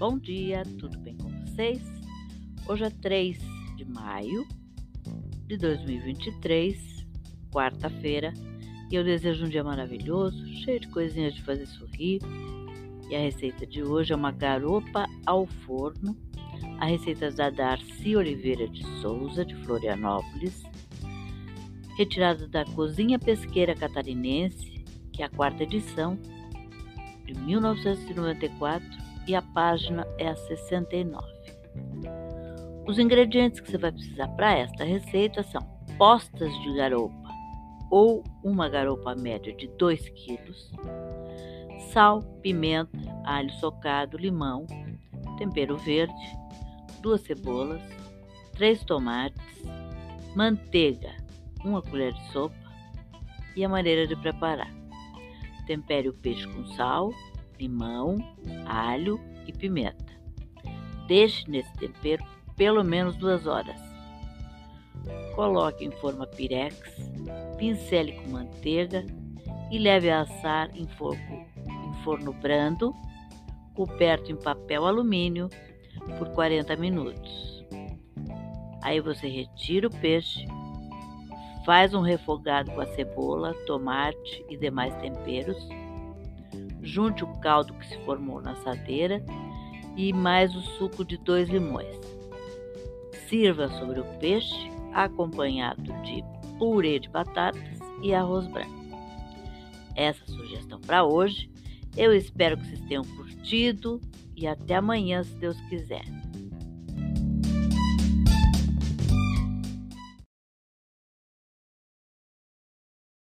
Bom dia, tudo bem com vocês? Hoje é 3 de maio de 2023, quarta-feira, e eu desejo um dia maravilhoso, cheio de coisinhas de fazer sorrir. E a receita de hoje é uma garopa ao forno. A receita é da Darcy Oliveira de Souza, de Florianópolis, retirada da Cozinha Pesqueira Catarinense, que é a quarta edição, de 1994 e a página é a 69. Os ingredientes que você vai precisar para esta receita são postas de garopa ou uma garopa média de 2 kg, sal, pimenta, alho socado, limão, tempero verde, duas cebolas, três tomates, manteiga, uma colher de sopa e a maneira de preparar. Tempere o peixe com sal, limão, alho e pimenta. Deixe nesse tempero pelo menos duas horas. Coloque em forma pirex, pincele com manteiga e leve a assar em forno, em forno brando, coberto em papel alumínio por 40 minutos. Aí você retira o peixe, faz um refogado com a cebola, tomate e demais temperos Junte o caldo que se formou na assadeira e mais o suco de dois limões. Sirva sobre o peixe, acompanhado de purê de batatas e arroz branco. Essa sugestão para hoje. Eu espero que vocês tenham curtido e até amanhã, se Deus quiser.